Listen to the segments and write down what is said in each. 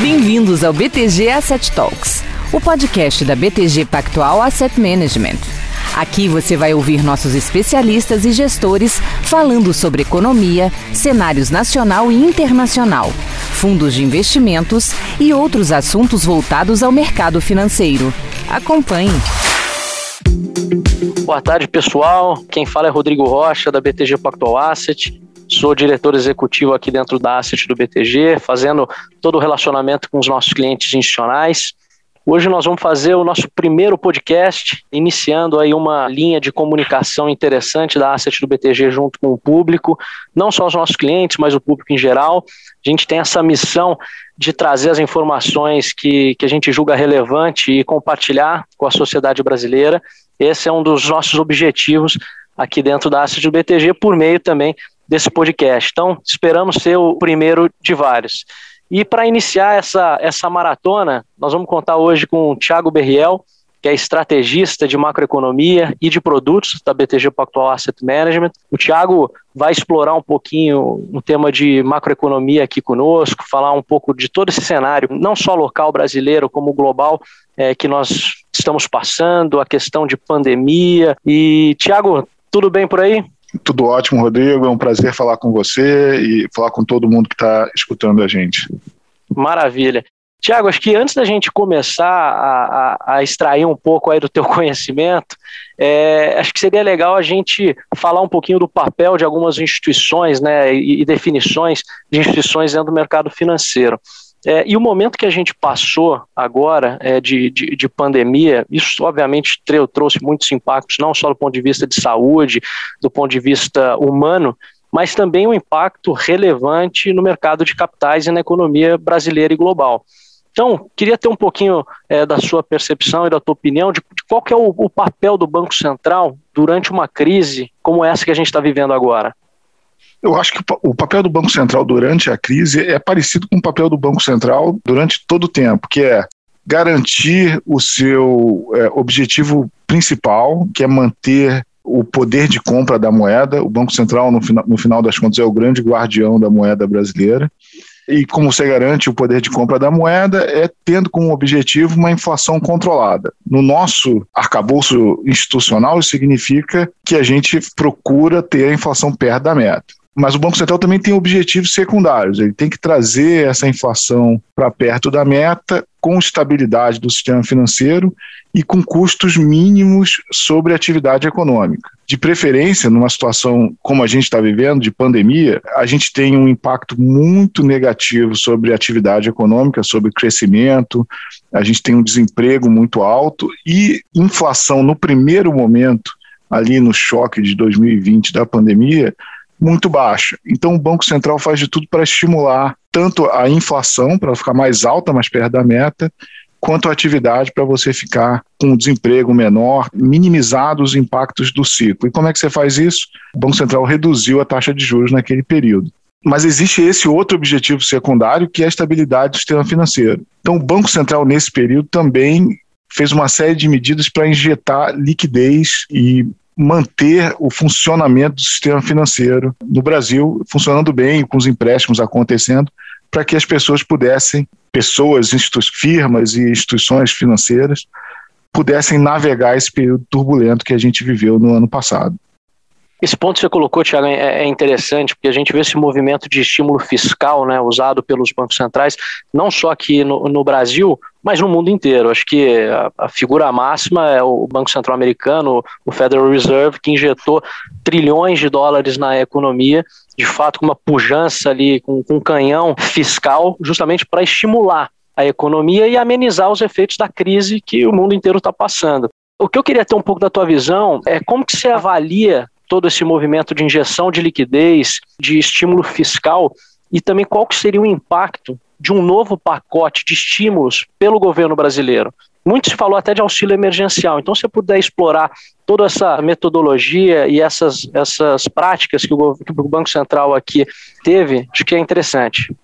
Bem-vindos ao BTG Asset Talks, o podcast da BTG Pactual Asset Management. Aqui você vai ouvir nossos especialistas e gestores falando sobre economia, cenários nacional e internacional, fundos de investimentos e outros assuntos voltados ao mercado financeiro. Acompanhe. Boa tarde, pessoal. Quem fala é Rodrigo Rocha, da BTG Pactual Asset. Sou diretor executivo aqui dentro da Asset do BTG, fazendo todo o relacionamento com os nossos clientes institucionais. Hoje nós vamos fazer o nosso primeiro podcast, iniciando aí uma linha de comunicação interessante da Asset do BTG junto com o público, não só os nossos clientes, mas o público em geral. A gente tem essa missão de trazer as informações que, que a gente julga relevante e compartilhar com a sociedade brasileira. Esse é um dos nossos objetivos aqui dentro da Asset do BTG, por meio também desse podcast. Então, esperamos ser o primeiro de vários. E para iniciar essa, essa maratona, nós vamos contar hoje com o Thiago Berriel, que é estrategista de macroeconomia e de produtos da BTG Pactual Asset Management. O Thiago vai explorar um pouquinho o tema de macroeconomia aqui conosco, falar um pouco de todo esse cenário, não só local brasileiro, como global, é, que nós estamos passando, a questão de pandemia. E, Thiago, tudo bem por aí? Tudo ótimo, Rodrigo. É um prazer falar com você e falar com todo mundo que está escutando a gente. Maravilha. Tiago, acho que antes da gente começar a, a, a, extrair um pouco aí do teu conhecimento, é, acho que seria legal a gente falar um pouquinho do papel de algumas instituições né, e, e definições de instituições dentro do mercado financeiro. É, e o momento que a gente passou agora é, de, de, de, pandemia, isso obviamente trouxe muitos impactos, não só do ponto de vista de saúde, do ponto de vista humano, mas também um impacto relevante no mercado de capitais e na economia brasileira e global. Então, queria ter um pouquinho é, da sua percepção e da tua opinião de, de qual é o, o papel do Banco Central durante uma crise como essa que a gente está vivendo agora. Eu acho que o papel do Banco Central durante a crise é parecido com o papel do Banco Central durante todo o tempo, que é garantir o seu é, objetivo principal, que é manter o poder de compra da moeda. O Banco Central, no, final, no final das contas, é o grande guardião da moeda brasileira. E como você garante o poder de compra da moeda é tendo como objetivo uma inflação controlada. No nosso arcabouço institucional, isso significa que a gente procura ter a inflação perto da meta. Mas o Banco Central também tem objetivos secundários. Ele tem que trazer essa inflação para perto da meta, com estabilidade do sistema financeiro e com custos mínimos sobre a atividade econômica. De preferência, numa situação como a gente está vivendo, de pandemia, a gente tem um impacto muito negativo sobre a atividade econômica, sobre crescimento, a gente tem um desemprego muito alto e inflação no primeiro momento, ali no choque de 2020 da pandemia, muito baixa. Então o Banco Central faz de tudo para estimular tanto a inflação, para ficar mais alta, mais perto da meta, quanto a atividade para você ficar com um desemprego menor, minimizar os impactos do ciclo. E como é que você faz isso? O Banco Central reduziu a taxa de juros naquele período. Mas existe esse outro objetivo secundário, que é a estabilidade do sistema financeiro. Então, o Banco Central, nesse período, também fez uma série de medidas para injetar liquidez e manter o funcionamento do sistema financeiro no Brasil funcionando bem, com os empréstimos acontecendo, para que as pessoas pudessem, pessoas, firmas e instituições financeiras, pudessem navegar esse período turbulento que a gente viveu no ano passado. Esse ponto que você colocou, Tiago, é, é interessante, porque a gente vê esse movimento de estímulo fiscal né, usado pelos bancos centrais, não só aqui no, no Brasil, mas no mundo inteiro. Acho que a, a figura máxima é o Banco Central Americano, o Federal Reserve, que injetou trilhões de dólares na economia, de fato com uma pujança ali, com, com um canhão fiscal, justamente para estimular a economia e amenizar os efeitos da crise que o mundo inteiro está passando. O que eu queria ter um pouco da tua visão é como que você avalia todo esse movimento de injeção de liquidez, de estímulo fiscal, e também qual que seria o impacto de um novo pacote de estímulos pelo governo brasileiro. Muito se falou até de auxílio emergencial. Então, se você puder explorar toda essa metodologia e essas, essas práticas que o, que o Banco Central aqui teve, acho que é interessante.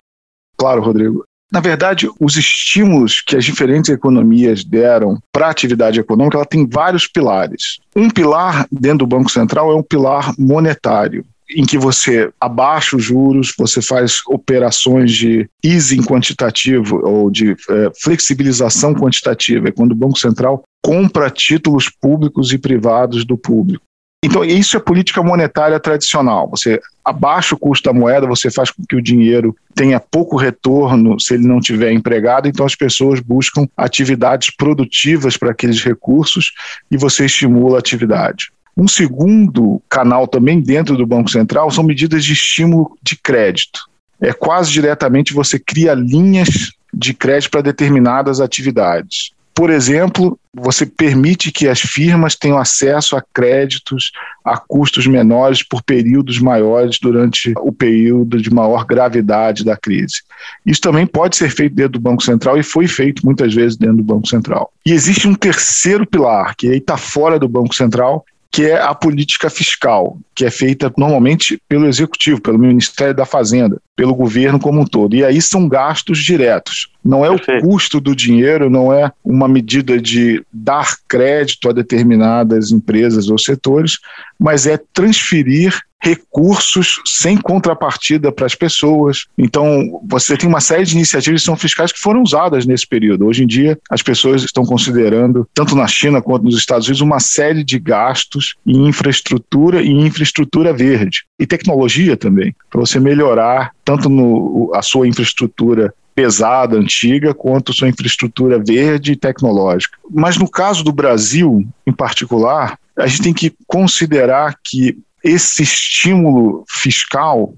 Claro, Rodrigo. Na verdade, os estímulos que as diferentes economias deram para a atividade econômica, ela tem vários pilares. Um pilar dentro do Banco Central é um pilar monetário. em que você abaixa os juros, você faz operações de easing quantitativo ou de é, flexibilização quantitativa, é quando o Banco Central compra títulos públicos e privados do público. Então, isso é política monetária tradicional. Você abaixa o custo da moeda, você faz com que o dinheiro tenha pouco retorno se ele não tiver empregado, então as pessoas buscam atividades produtivas para aqueles recursos e você estimula a atividade. Um segundo canal também dentro do Banco Central são medidas de estímulo de crédito. É quase diretamente você cria linhas de crédito para determinadas atividades. Por exemplo, você permite que as firmas tenham acesso a créditos a custos menores por períodos maiores durante o período de maior gravidade da crise. Isso também pode ser feito dentro do Banco Central e foi feito muitas vezes dentro do Banco Central. E existe um terceiro pilar, que aí está fora do Banco Central, que é a política fiscal, que é feita normalmente pelo executivo, pelo Ministério da Fazenda, pelo governo como um todo. E aí são gastos diretos. Não é Perfeito. o custo do dinheiro, não é uma medida de dar crédito a determinadas empresas ou setores, mas é transferir recursos sem contrapartida para as pessoas. Então, você tem uma série de iniciativas que são fiscais que foram usadas nesse período. Hoje em dia, as pessoas estão considerando, tanto na China quanto nos Estados Unidos, uma série de gastos em infraestrutura e infraestrutura verde. E tecnologia também, para você melhorar tanto no, a sua infraestrutura pesada, antiga, quanto sua infraestrutura verde e tecnológica. Mas no caso do Brasil, em particular, a gente tem que considerar que esse estímulo fiscal,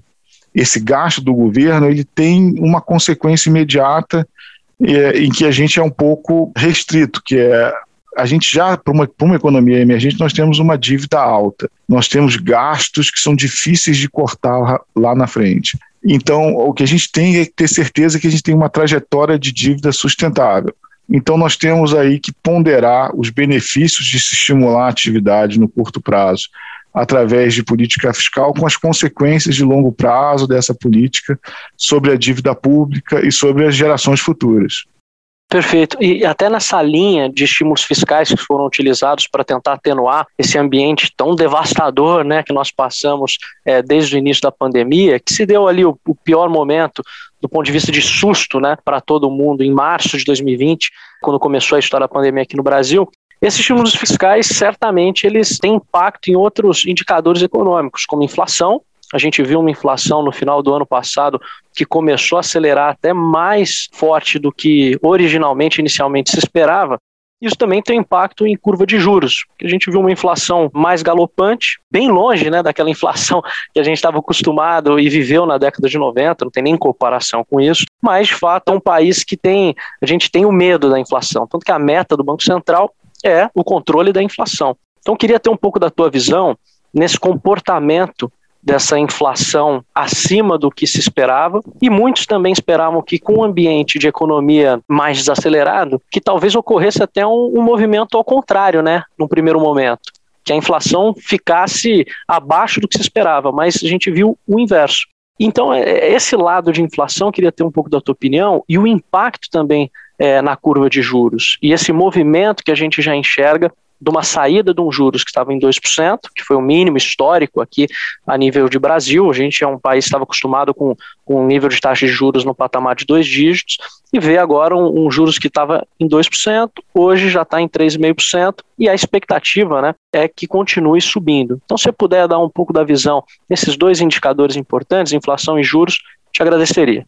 esse gasto do governo, ele tem uma consequência imediata é, em que a gente é um pouco restrito, que é a gente já, para uma, uma economia emergente, nós temos uma dívida alta, nós temos gastos que são difíceis de cortar lá na frente. Então, o que a gente tem é ter certeza que a gente tem uma trajetória de dívida sustentável. Então, nós temos aí que ponderar os benefícios de se estimular a atividade no curto prazo através de política fiscal, com as consequências de longo prazo dessa política sobre a dívida pública e sobre as gerações futuras. Perfeito. E até nessa linha de estímulos fiscais que foram utilizados para tentar atenuar esse ambiente tão devastador né, que nós passamos é, desde o início da pandemia, que se deu ali o, o pior momento do ponto de vista de susto né, para todo mundo em março de 2020, quando começou a história da pandemia aqui no Brasil, esses estímulos fiscais, certamente, eles têm impacto em outros indicadores econômicos, como inflação. A gente viu uma inflação no final do ano passado que começou a acelerar até mais forte do que originalmente, inicialmente se esperava. Isso também tem impacto em curva de juros, a gente viu uma inflação mais galopante, bem longe né, daquela inflação que a gente estava acostumado e viveu na década de 90, não tem nem comparação com isso, mas de fato é um país que tem, a gente tem o medo da inflação, tanto que a meta do Banco Central é o controle da inflação. Então, queria ter um pouco da tua visão nesse comportamento dessa inflação acima do que se esperava, e muitos também esperavam que com um ambiente de economia mais desacelerado, que talvez ocorresse até um, um movimento ao contrário, né, num primeiro momento, que a inflação ficasse abaixo do que se esperava, mas a gente viu o inverso. Então, é, é, esse lado de inflação, queria ter um pouco da tua opinião, e o impacto também é, na curva de juros. E esse movimento que a gente já enxerga de uma saída de um juros que estava em 2%, que foi o mínimo histórico aqui a nível de Brasil. A gente é um país que estava acostumado com, com um nível de taxa de juros no patamar de dois dígitos, e vê agora um, um juros que estava em 2%, hoje já está em 3,5%, e a expectativa né, é que continue subindo. Então, se puder dar um pouco da visão nesses dois indicadores importantes, inflação e juros, te agradeceria.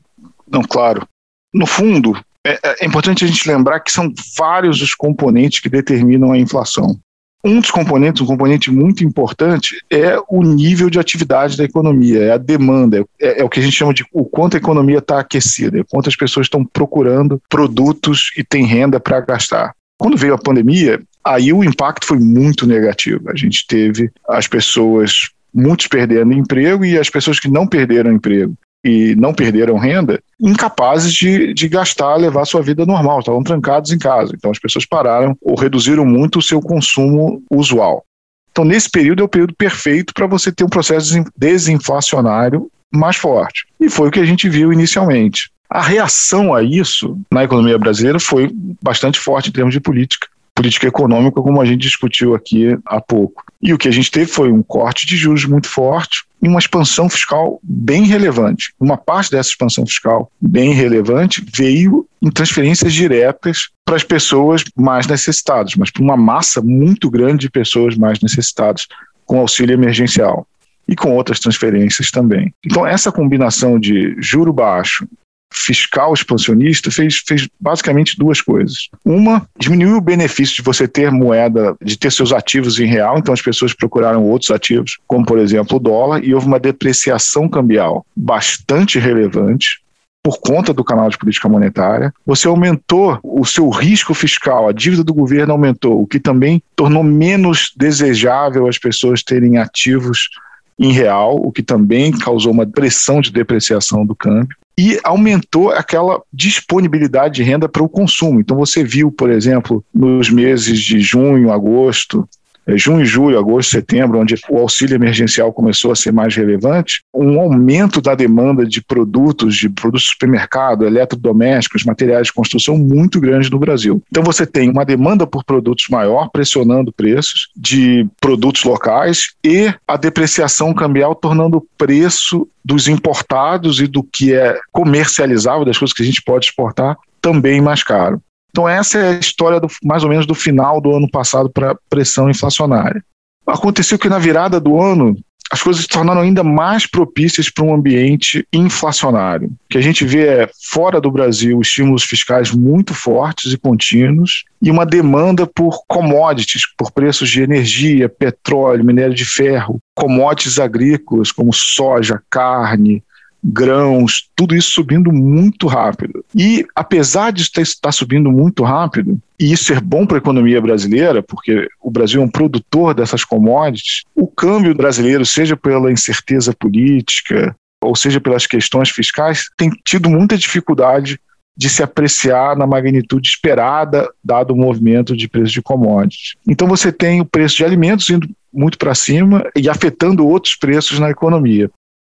Não, claro. No fundo, é, é, é importante a gente lembrar que são vários os componentes que determinam a inflação. Um dos componentes, um componente muito importante, é o nível de atividade da economia, é a demanda, é, é o que a gente chama de o quanto a economia está aquecida, é quantas pessoas estão procurando produtos e têm renda para gastar. Quando veio a pandemia, aí o impacto foi muito negativo. A gente teve as pessoas, muitos perdendo emprego e as pessoas que não perderam emprego e não perderam renda, incapazes de, de gastar, levar sua vida normal, estavam trancados em casa. Então as pessoas pararam ou reduziram muito o seu consumo usual. Então, nesse período é o período perfeito para você ter um processo desinflacionário mais forte. E foi o que a gente viu inicialmente. A reação a isso na economia brasileira foi bastante forte em termos de política. Política econômica, como a gente discutiu aqui há pouco. E o que a gente teve foi um corte de juros muito forte e uma expansão fiscal bem relevante. Uma parte dessa expansão fiscal bem relevante veio em transferências diretas para as pessoas mais necessitadas, mas para uma massa muito grande de pessoas mais necessitadas com auxílio emergencial e com outras transferências também. Então, essa combinação de juro baixo, fiscal expansionista fez, fez basicamente duas coisas. Uma, diminuiu o benefício de você ter moeda, de ter seus ativos em real, então as pessoas procuraram outros ativos, como por exemplo o dólar, e houve uma depreciação cambial bastante relevante por conta do canal de política monetária. Você aumentou o seu risco fiscal, a dívida do governo aumentou, o que também tornou menos desejável as pessoas terem ativos em real, o que também causou uma pressão de depreciação do câmbio e aumentou aquela disponibilidade de renda para o consumo. Então você viu, por exemplo, nos meses de junho, agosto, junho, julho, agosto, setembro, onde o auxílio emergencial começou a ser mais relevante, um aumento da demanda de produtos, de produtos de supermercado, eletrodomésticos, materiais de construção muito grande no Brasil. Então você tem uma demanda por produtos maior, pressionando preços de produtos locais e a depreciação cambial tornando o preço dos importados e do que é comercializável, das coisas que a gente pode exportar, também mais caro. Então, essa é a história do, mais ou menos do final do ano passado para pressão inflacionária. Aconteceu que na virada do ano, as coisas se tornaram ainda mais propícias para um ambiente inflacionário. O que a gente vê é, fora do Brasil, estímulos fiscais muito fortes e contínuos e uma demanda por commodities, por preços de energia, petróleo, minério de ferro, commodities agrícolas como soja, carne, grãos, tudo isso subindo muito rápido. E apesar de estar subindo muito rápido, e isso ser bom para a economia brasileira, porque o Brasil é um produtor dessas commodities, o câmbio brasileiro, seja pela incerteza política, ou seja pelas questões fiscais, tem tido muita dificuldade de se apreciar na magnitude esperada, dado o movimento de preço de commodities. Então você tem o preço de alimentos indo muito para cima e afetando outros preços na economia.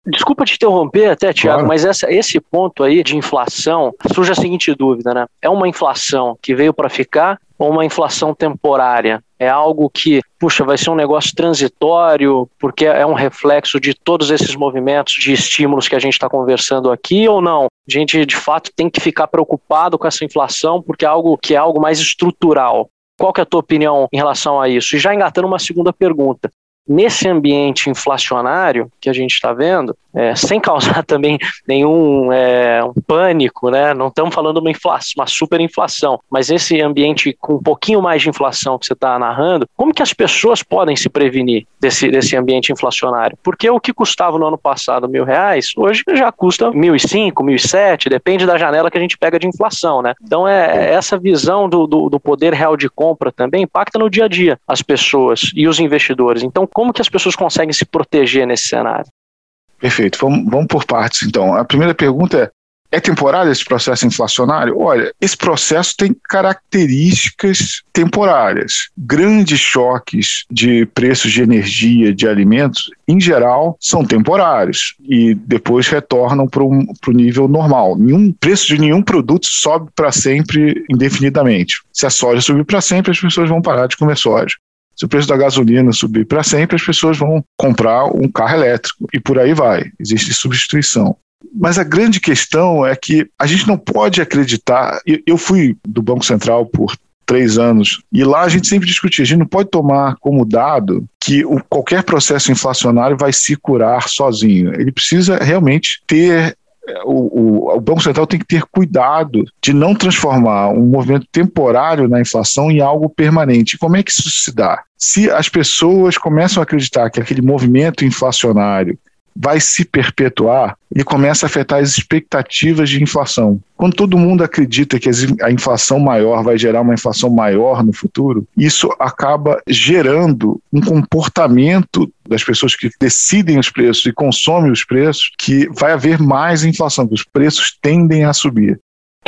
Desculpa te interromper até, Tiago, claro. mas essa, esse ponto aí de inflação surge a seguinte dúvida, né? É uma inflação que veio para ficar ou uma inflação temporária? É algo que, puxa, vai ser um negócio transitório, porque é um reflexo de todos esses movimentos de estímulos que a gente está conversando aqui, ou não? A gente, de fato, tem que ficar preocupado com essa inflação, porque é algo que é algo mais estrutural. Qual que é a tua opinião em relação a isso? E já engatando uma segunda pergunta nesse ambiente inflacionário que a gente está vendo, é, sem causar também nenhum é, um pânico, né? Não estamos falando uma inflação, uma superinflação, mas esse ambiente com um pouquinho mais de inflação que você está narrando, como que as pessoas podem se prevenir desse, desse ambiente inflacionário? Porque o que custava no ano passado mil reais, hoje já custa mil e cinco, mil e sete, depende da janela que a gente pega de inflação, né? Então é essa visão do, do, do poder real de compra também impacta no dia a dia as pessoas e os investidores. Então como que as pessoas conseguem se proteger nesse cenário? Perfeito. Vamos, vamos por partes, então. A primeira pergunta é: é temporário esse processo inflacionário? Olha, esse processo tem características temporárias. Grandes choques de preços de energia, de alimentos, em geral, são temporários e depois retornam para o nível normal. Nenhum preço de nenhum produto sobe para sempre indefinidamente. Se a soja subir para sempre, as pessoas vão parar de comer soja. Se o preço da gasolina subir para sempre, as pessoas vão comprar um carro elétrico e por aí vai. Existe substituição. Mas a grande questão é que a gente não pode acreditar. Eu fui do Banco Central por três anos e lá a gente sempre discutia. A gente não pode tomar como dado que qualquer processo inflacionário vai se curar sozinho. Ele precisa realmente ter o, o, o, Banco Central tem que ter cuidado de não transformar um movimento temporário na inflação em algo permanente. Como é que isso se dá? Se as pessoas começam a acreditar que aquele movimento inflacionário vai se perpetuar, ele começa a afetar as expectativas de inflação. Quando todo mundo acredita que a inflação maior vai gerar uma inflação maior no futuro, isso acaba gerando um comportamento das pessoas que decidem os preços e consomem os preços que vai haver mais inflação, que os preços tendem a subir.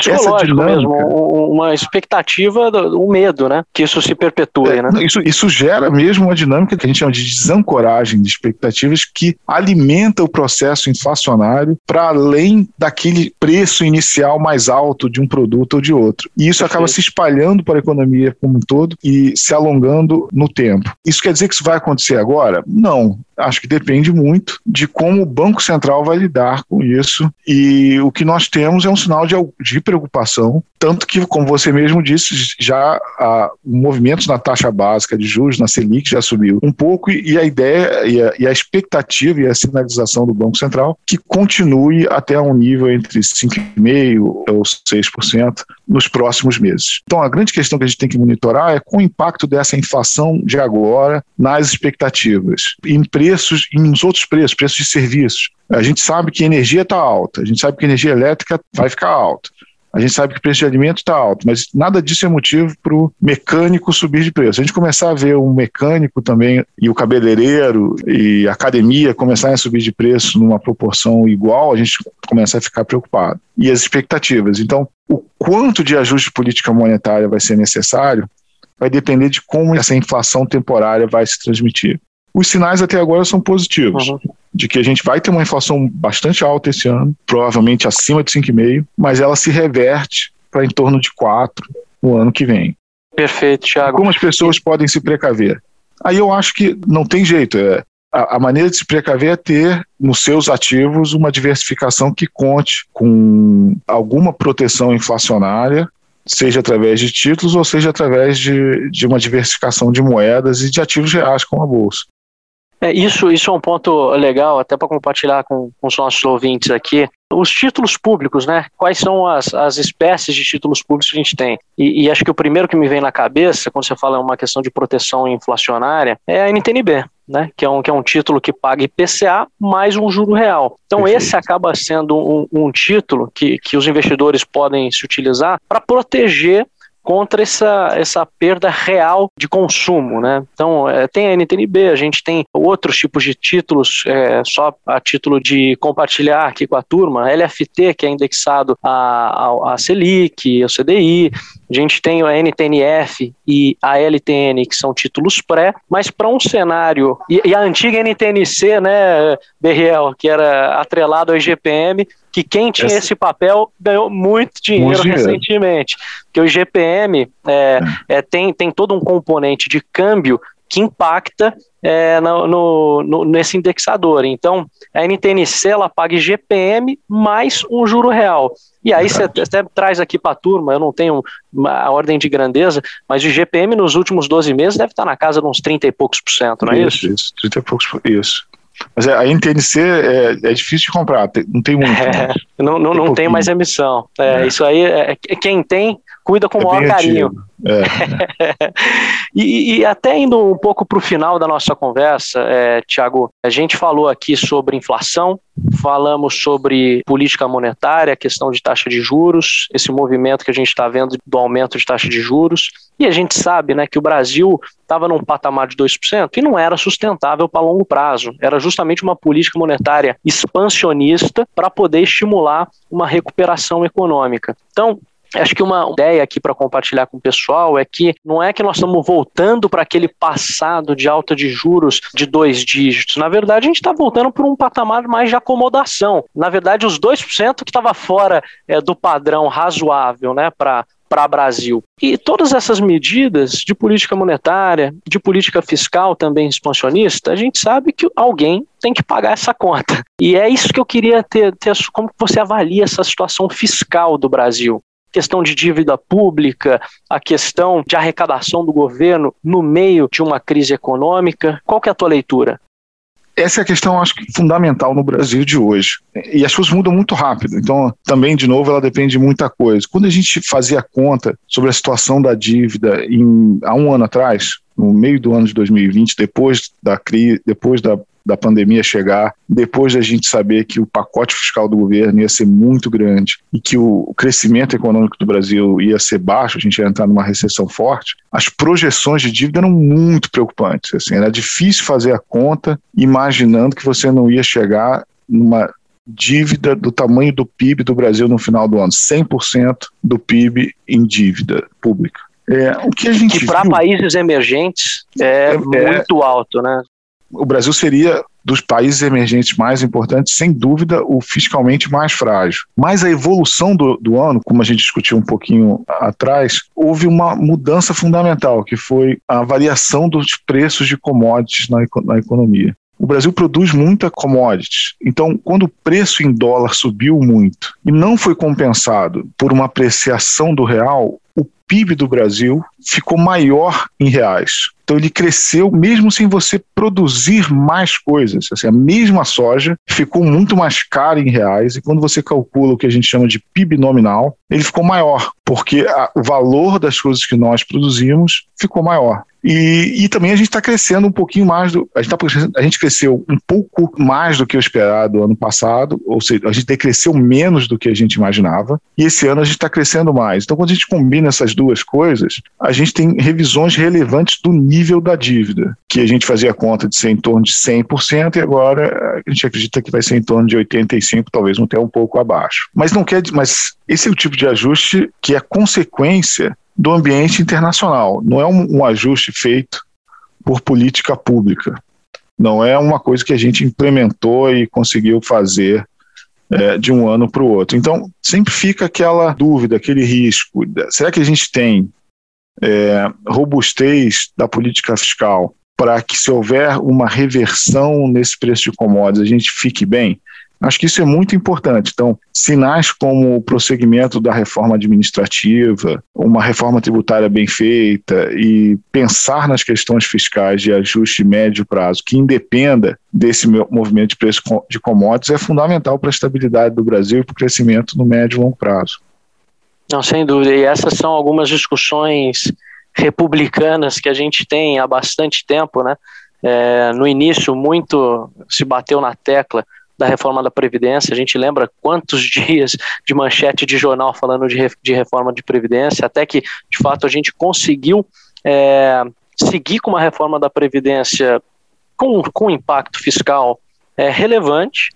Psicológico dinâmica, mesmo, uma expectativa, um medo, né? Que isso se perpetue, é, né? Isso, isso gera mesmo uma dinâmica que a gente chama de desancoragem de expectativas que alimenta o processo inflacionário para além daquele preço inicial mais alto de um produto ou de outro. E isso Perfeito. acaba se espalhando para a economia como um todo e se alongando no tempo. Isso quer dizer que isso vai acontecer agora? Não. Acho que depende muito de como o Banco Central vai lidar com isso. E o que nós temos é um sinal de, de preocupação, tanto que, como você mesmo disse, já a, o movimento na taxa básica de juros, na Selic, já subiu um pouco, e, a ideia e a, e a, expectativa e a sinalização do Banco Central que continue até um nível entre 5,5% ou 6% nos próximos meses. Então, a grande questão que a gente tem que monitorar é com o impacto dessa inflação de agora nas expectativas. Em preços, em outros preços, preços de serviços. A gente sabe que a energia está alta, a gente sabe que a energia elétrica vai ficar alta. A gente sabe que o preço de alimento está alto, mas nada disso é motivo para o mecânico subir de preço. A gente começar a ver um mecânico também, e o cabeleireiro, e a academia começarem a subir de preço numa proporção igual, a gente começa a ficar preocupado. E as expectativas. Então, o quanto de ajuste de política monetária vai ser necessário vai depender de como essa inflação temporária vai se transmitir. Os sinais até agora são positivos, uhum. de que a gente vai ter uma inflação bastante alta esse ano, provavelmente acima de 5,5, mas ela se reverte para em torno de 4 no ano que vem. Perfeito, Thiago. Como as pessoas podem se precaver? Aí eu acho que não tem jeito. É, a, a, maneira de se precaver é ter nos seus ativos uma diversificação que conte com alguma proteção inflacionária seja através de títulos ou seja através de, de uma diversificação de moedas e de ativos reais como a bolsa. É, isso, isso é um ponto legal, até para compartilhar com, com os nossos ouvintes aqui. Os títulos públicos, né? Quais são as, as espécies de títulos públicos que a gente tem? E, e acho que o primeiro que me vem na cabeça, quando você fala uma questão de proteção inflacionária, é a NTNB. Né, que, é um, que é um título que paga IPCA mais um juro real. Então, Perfeito. esse acaba sendo um, um título que, que os investidores podem se utilizar para proteger contra essa, essa perda real de consumo. Né? Então, é, tem a NTNB, a gente tem outros tipos de títulos, é, só a título de compartilhar aqui com a turma, LFT, que é indexado a, a Selic, ao CDI, a gente tem a NTNF e a LTN, que são títulos pré, mas para um cenário. E, e, a antiga NTNC, né, Berriel, que era atrelado ao IGPM, que quem tinha esse papel ganhou muito dinheiro, muito dinheiro. recentemente. Porque o IGPM é, é. é, tem, tem todo um componente de câmbio que impacta é, no, no, no, nesse indexador. Então, a NTNC ela paga IGPM mais um juro real. E aí você até traz aqui para a turma, eu não tenho a ordem de grandeza, mas o IGPM nos últimos 12 meses deve estar na casa de uns 30 e poucos por cento, não é isso? Isso, isso 30 e poucos, isso. Mas é, a NTNC é, é, difícil de comprar, não tem muito. É, né? não não, tem, não tem mais emissão. É, é. Isso aí, é, quem tem, cuida com o maior carinho. É. e, e, até indo um pouco para o final da nossa conversa, é, Tiago, a gente falou aqui sobre inflação, falamos sobre política monetária, questão de taxa de juros, esse movimento que a gente está vendo do aumento de taxa de juros, e a gente sabe né, que o Brasil estava num patamar de 2% e não era sustentável para longo prazo, era justamente uma política monetária expansionista para poder estimular uma recuperação econômica. Então, Acho que uma ideia aqui para compartilhar com o pessoal é que não é que nós estamos voltando para aquele passado de alta de juros de dois dígitos. Na verdade, a gente está voltando para um patamar mais de acomodação. Na verdade, os 2% que estava fora é, do padrão razoável né, para para Brasil. E todas essas medidas de política monetária, de política fiscal também expansionista, a gente sabe que alguém tem que pagar essa conta. E é isso que eu queria ter, ter como você avalia essa situação fiscal do Brasil questão de dívida pública, a questão de arrecadação do governo no meio de uma crise econômica. Qual que é a tua leitura? Essa é a questão, acho que, fundamental no Brasil de hoje. E as coisas mudam muito rápido. Então, também, de novo, ela depende de muita coisa. Quando a gente fazia conta sobre a situação da dívida em, há um ano atrás, no meio do ano de 2020, depois da crise, depois da da pandemia chegar, depois da gente saber que o pacote fiscal do governo ia ser muito grande e que o crescimento econômico do Brasil ia ser baixo, a gente ia entrar numa recessão forte, as projeções de dívida eram muito preocupantes. Assim, era difícil fazer a conta imaginando que você não ia chegar numa dívida do tamanho do PIB do Brasil no final do ano, 100% do PIB em dívida pública. É, o que a gente que para países emergentes é, é, muito alto, né? O Brasil seria dos países emergentes mais importantes, sem dúvida, o fiscalmente mais frágil. Mas a evolução do, do ano, como a gente discutiu um pouquinho atrás, houve uma mudança fundamental, que foi a variação dos preços de commodities na, na economia. O Brasil produz muita commodities. Então, quando o preço em dólar subiu muito e não foi compensado por uma apreciação do real, o PIB do Brasil ficou maior em reais. Então ele cresceu mesmo sem você produzir mais coisas. Assim, a mesma soja ficou muito mais cara em reais e quando você calcula o que a gente chama de PIB nominal, ele ficou maior, porque a, o valor das coisas que nós produzimos ficou maior. E, e também a gente está crescendo um pouquinho mais, do, a, gente tá, a gente cresceu um pouco mais do que o esperado ano passado, ou seja, a gente decresceu menos do que a gente imaginava, e esse ano a gente está crescendo mais. Então, quando a gente combina essas duas coisas, a gente tem revisões relevantes do nível da dívida, que a gente fazia conta de ser em torno de 100%, e agora a gente acredita que vai ser em torno de 85%, talvez até um pouco abaixo. Mas não quer, mas esse é o tipo de ajuste que é consequência do ambiente internacional. Não é um, um ajuste feito por política pública. Não é uma coisa que a gente implementou e conseguiu fazer é, de um ano para o outro. Então, sempre fica aquela dúvida, aquele risco. Será que a gente tem é, robustez da política fiscal para que, se houver uma reversão nesse preço de commodities, a gente fique bem? Acho que isso é muito importante. Então, sinais como o prosseguimento da reforma administrativa, uma reforma tributária bem feita e pensar nas questões fiscais de ajuste médio prazo que independa desse movimento de preço de commodities é fundamental para a estabilidade do Brasil e para o crescimento no médio e longo prazo. Não, sem dúvida. E essas são algumas discussões republicanas que a gente tem há bastante tempo, né? É, no início, muito se bateu na tecla da reforma da Previdência. A gente lembra quantos dias de manchete de jornal falando de, de reforma de Previdência, até que, de fato, a gente conseguiu é, seguir com uma reforma da Previdência com, com impacto fiscal é, relevante,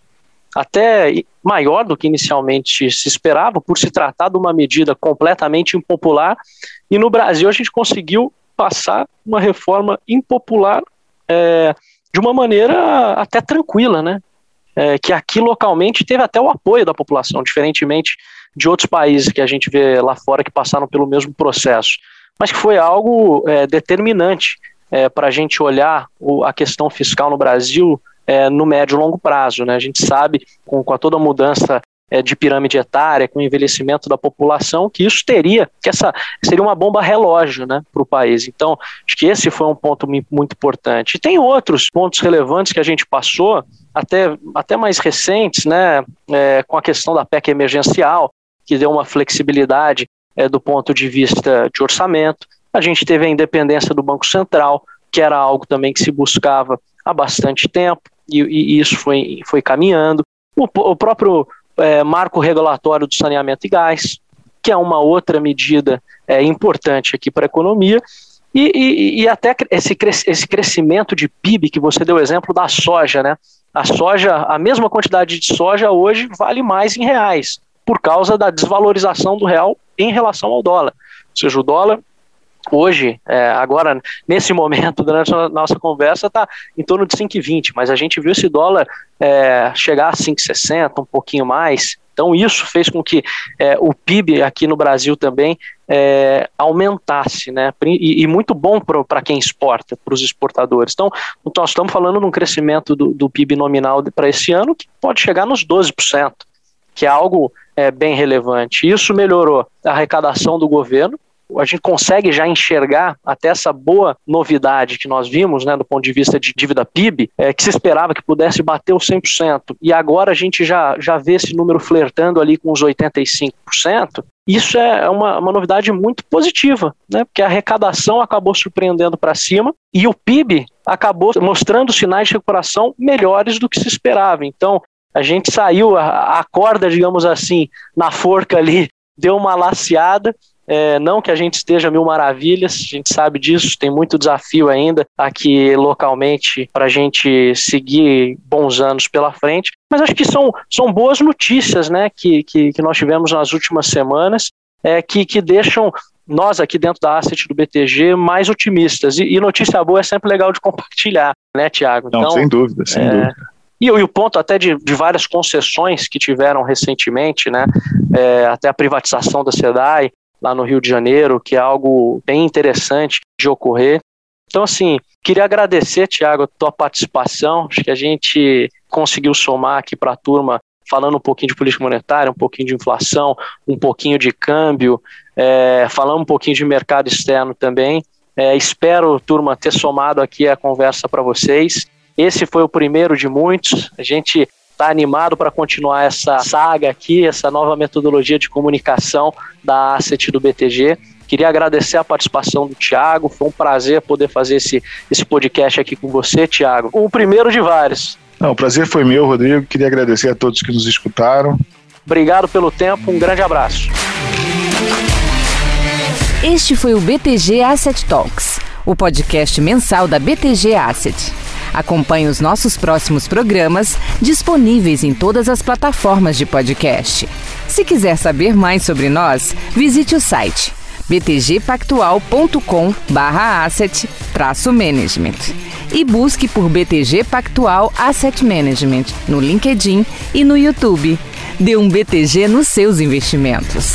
até maior do que inicialmente se esperava, por se tratar de uma medida completamente impopular, e no Brasil a gente conseguiu passar uma reforma impopular é, de uma maneira até tranquila, né? é, que aqui localmente teve até o apoio da população, diferentemente de outros países que a gente vê lá fora que passaram pelo mesmo processo, mas que foi algo é, determinante é, para a gente olhar o, a questão fiscal no Brasil é, no médio e longo prazo. Né? A gente sabe, com, com toda a mudança é, de pirâmide etária, com o envelhecimento da população, que isso teria, que essa seria uma bomba relógio né, para o país. Então, acho que esse foi um ponto muito importante. E tem outros pontos relevantes que a gente passou, até, até mais recentes, né, é, com a questão da PEC emergencial, que deu uma flexibilidade é, do ponto de vista de orçamento. A gente teve a independência do Banco Central, que era algo também que se buscava há bastante tempo, e, e isso foi, foi caminhando. O, o próprio é, marco regulatório do saneamento e gás, que é uma outra medida é, importante aqui para a economia, e, e, e, até esse, esse crescimento de PIB que você deu exemplo da soja, né? A soja, a mesma quantidade de soja hoje vale mais em reais, por causa da desvalorização do real em relação ao dólar. Ou seja, o dólar hoje, é, agora, nesse momento, durante a nossa conversa, está em torno de 5,20, mas a gente viu esse dólar é, chegar a 5,60, um pouquinho mais. Então, isso fez com que é, o PIB aqui no Brasil também é, aumentasse, né? E, e muito bom para quem exporta, para os exportadores. Então, nós estamos falando de um crescimento do, do PIB nominal para esse ano que pode chegar nos 12%, que é algo é, bem relevante. Isso melhorou a arrecadação do governo, a gente consegue já enxergar até essa boa novidade que nós vimos, né, do ponto de vista de dívida PIB, é, que se esperava que pudesse bater os 100%, e agora a gente já, já vê esse número flertando ali com os 85%, isso é uma, uma novidade muito positiva, né, porque a arrecadação acabou surpreendendo para cima e o PIB acabou mostrando sinais de recuperação melhores do que se esperava. Então, a gente saiu, a, a corda, digamos assim, na forca ali, deu uma laceada É, não que a gente esteja mil maravilhas, a gente sabe disso, tem muito desafio ainda aqui localmente para a gente seguir bons anos pela frente, mas acho que são, são boas notícias né, que, que, que nós tivemos nas últimas semanas, é, que, que deixam nós aqui dentro da Asset do BTG mais otimistas. E, e, notícia boa é sempre legal de compartilhar, né, Tiago? Então, sem dúvida, sem é, dúvida. E, e, o ponto até de, de, várias concessões que tiveram recentemente, né, é, até a privatização da SEDAI, lá no Rio de Janeiro, que é algo bem interessante de ocorrer. Então, assim, queria agradecer, Tiago, a tua participação. Acho que a gente conseguiu somar aqui para a turma, falando um pouquinho de política monetária, um pouquinho de inflação, um pouquinho de câmbio, é, falando um pouquinho de mercado externo também. É, espero, turma, ter somado aqui a conversa para vocês. Esse foi o primeiro de muitos. A gente está animado para continuar essa saga aqui, essa nova metodologia de comunicação da Asset do BTG. Queria agradecer a participação do Tiago, foi um prazer poder fazer esse, esse podcast aqui com você, Tiago. O primeiro de vários. Não, o prazer foi meu, Rodrigo. Queria agradecer a todos que nos escutaram. Obrigado pelo tempo, um grande abraço. Este foi o BTG Asset Talks, o podcast mensal da BTG Asset. Acompanhe os nossos próximos programas disponíveis em todas as plataformas de podcast. Se quiser saber mais sobre nós, visite o site btgpactual.com/asset-management e busque por BTG Pactual Asset Management no LinkedIn e no YouTube. Dê um BTG nos seus investimentos.